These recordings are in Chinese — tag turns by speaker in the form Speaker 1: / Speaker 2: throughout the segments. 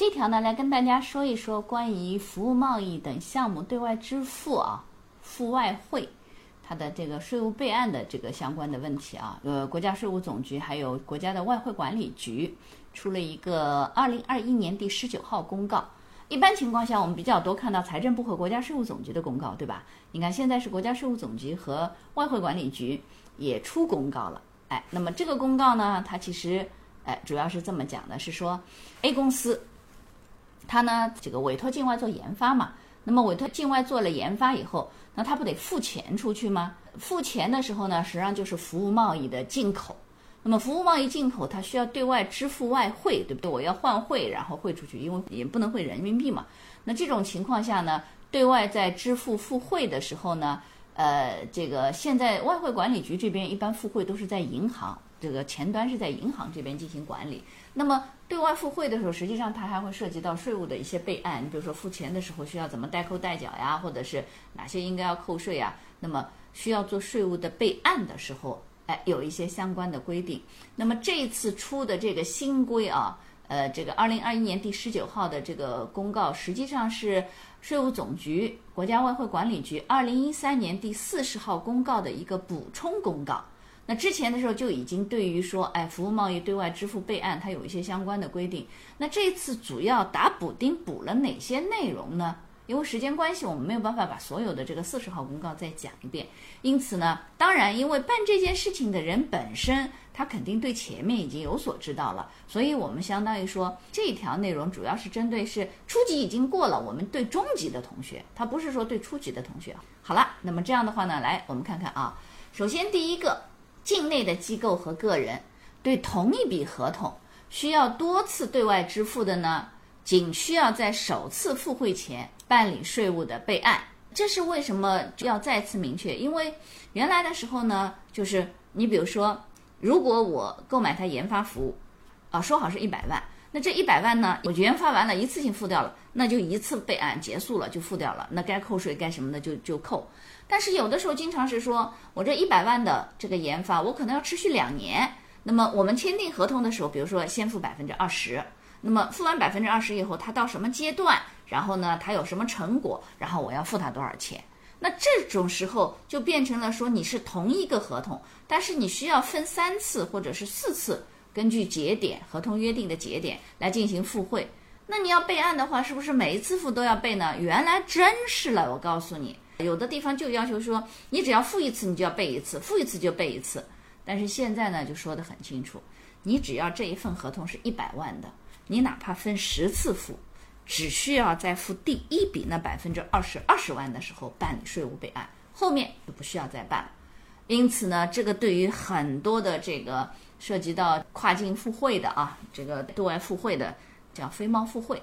Speaker 1: 这条呢，来跟大家说一说关于服务贸易等项目对外支付啊，付外汇，它的这个税务备案的这个相关的问题啊。呃，国家税务总局还有国家的外汇管理局出了一个二零二一年第十九号公告。一般情况下，我们比较多看到财政部和国家税务总局的公告，对吧？你看现在是国家税务总局和外汇管理局也出公告了，哎，那么这个公告呢，它其实哎主要是这么讲的，是说 A 公司。他呢，这个委托境外做研发嘛，那么委托境外做了研发以后，那他不得付钱出去吗？付钱的时候呢，实际上就是服务贸易的进口。那么服务贸易进口，它需要对外支付外汇，对不对？我要换汇，然后汇出去，因为也不能汇人民币嘛。那这种情况下呢，对外在支付付汇的时候呢，呃，这个现在外汇管理局这边一般付汇都是在银行。这个前端是在银行这边进行管理，那么对外付汇的时候，实际上它还会涉及到税务的一些备案。你比如说付钱的时候需要怎么代扣代缴呀，或者是哪些应该要扣税啊？那么需要做税务的备案的时候，哎，有一些相关的规定。那么这一次出的这个新规啊，呃，这个二零二一年第十九号的这个公告，实际上是税务总局、国家外汇管理局二零一三年第四十号公告的一个补充公告。那之前的时候就已经对于说，哎，服务贸易对外支付备案，它有一些相关的规定。那这次主要打补丁补了哪些内容呢？因为时间关系，我们没有办法把所有的这个四十号公告再讲一遍。因此呢，当然，因为办这件事情的人本身，他肯定对前面已经有所知道了，所以我们相当于说这条内容主要是针对是初级已经过了，我们对中级的同学，他不是说对初级的同学。好了，那么这样的话呢，来我们看看啊，首先第一个。境内的机构和个人对同一笔合同需要多次对外支付的呢，仅需要在首次付汇前办理税务的备案。这是为什么要再次明确？因为原来的时候呢，就是你比如说，如果我购买他研发服务，啊，说好是一百万，那这一百万呢，我研发完了，一次性付掉了，那就一次备案结束了，就付掉了，那该扣税该什么的就就扣。但是有的时候经常是说，我这一百万的这个研发，我可能要持续两年。那么我们签订合同的时候，比如说先付百分之二十，那么付完百分之二十以后，它到什么阶段，然后呢，它有什么成果，然后我要付他多少钱？那这种时候就变成了说你是同一个合同，但是你需要分三次或者是四次，根据节点合同约定的节点来进行付汇。那你要备案的话，是不是每一次付都要备呢？原来真是了，我告诉你。有的地方就要求说，你只要付一次，你就要备一次，付一次就备一次。但是现在呢，就说得很清楚，你只要这一份合同是一百万的，你哪怕分十次付，只需要在付第一笔那百分之二十二十万的时候办理税务备案，后面就不需要再办了。因此呢，这个对于很多的这个涉及到跨境付汇的啊，这个对外付汇的，叫非贸付汇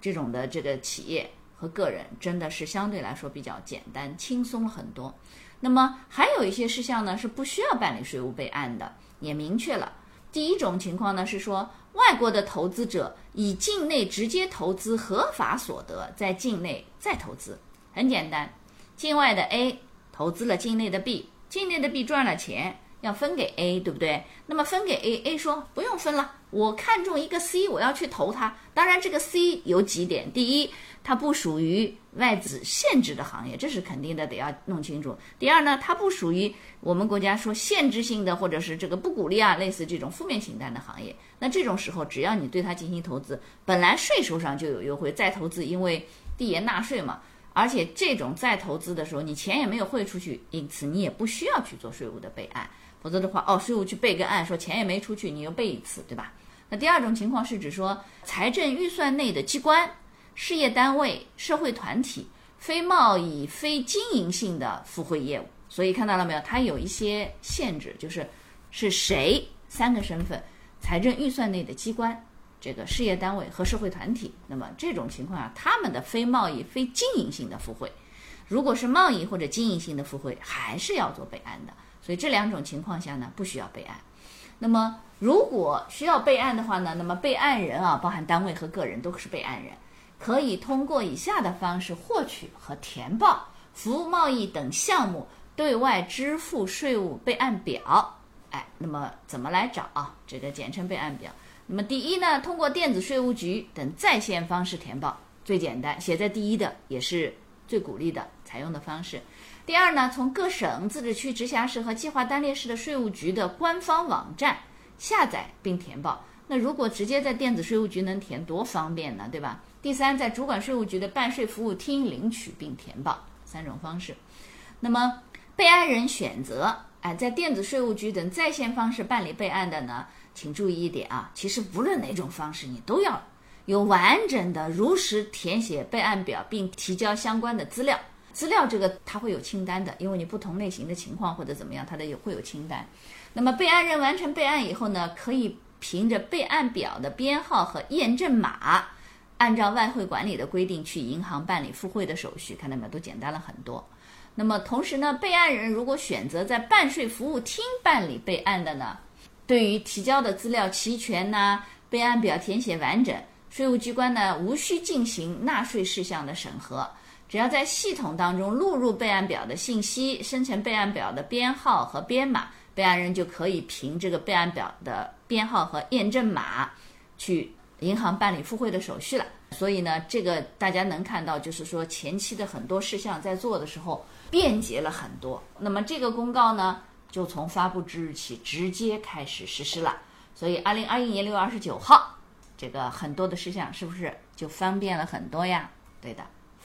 Speaker 1: 这种的这个企业。和个人真的是相对来说比较简单轻松了很多。那么还有一些事项呢是不需要办理税务备案的，也明确了。第一种情况呢是说，外国的投资者以境内直接投资合法所得，在境内再投资，很简单。境外的 A 投资了境内的 B，境内的 B 赚了钱。要分给 A，对不对？那么分给 A，A 说不用分了，我看中一个 C，我要去投它。当然，这个 C 有几点：第一，它不属于外资限制的行业，这是肯定的，得要弄清楚。第二呢，它不属于我们国家说限制性的或者是这个不鼓励啊，类似这种负面清单的行业。那这种时候，只要你对它进行投资，本来税收上就有优惠，再投资，因为递延纳税嘛。而且这种再投资的时候，你钱也没有汇出去，因此你也不需要去做税务的备案。否则的话，哦，税务去备个案，说钱也没出去，你又备一次，对吧？那第二种情况是指说，财政预算内的机关、事业单位、社会团体、非贸易、非经营性的付汇业务。所以看到了没有？它有一些限制，就是是谁三个身份：财政预算内的机关、这个事业单位和社会团体。那么这种情况下，他们的非贸易、非经营性的付汇。如果是贸易或者经营性的付汇，还是要做备案的。所以这两种情况下呢，不需要备案。那么如果需要备案的话呢，那么备案人啊，包含单位和个人都是备案人，可以通过以下的方式获取和填报服务贸易等项目对外支付税务备案表。哎，那么怎么来找啊？这个简称备案表。那么第一呢，通过电子税务局等在线方式填报，最简单，写在第一的也是最鼓励的采用的方式。第二呢，从各省、自治区、直辖市和计划单列市的税务局的官方网站下载并填报。那如果直接在电子税务局能填，多方便呢，对吧？第三，在主管税务局的办税服务厅领取并填报，三种方式。那么备案人选择，哎，在电子税务局等在线方式办理备案的呢？请注意一点啊，其实无论哪种方式，你都要有完整的如实填写备案表，并提交相关的资料。资料这个它会有清单的，因为你不同类型的情况或者怎么样，它的有会有清单。那么备案人完成备案以后呢，可以凭着备案表的编号和验证码，按照外汇管理的规定去银行办理付汇的手续，看到没有，都简单了很多。那么同时呢，备案人如果选择在办税服务厅办理备案的呢？对于提交的资料齐全呐，备案表填写完整，税务机关呢无需进行纳税事项的审核，只要在系统当中录入备案表的信息，生成备案表的编号和编码，备案人就可以凭这个备案表的编号和验证码，去银行办理付汇的手续了。所以呢，这个大家能看到，就是说前期的很多事项在做的时候便捷了很多。那么这个公告呢？就从发布之日起直接开始实施了，所以二零二一年六月二十九号，这个很多的事项是不是就方便了很多呀？对的，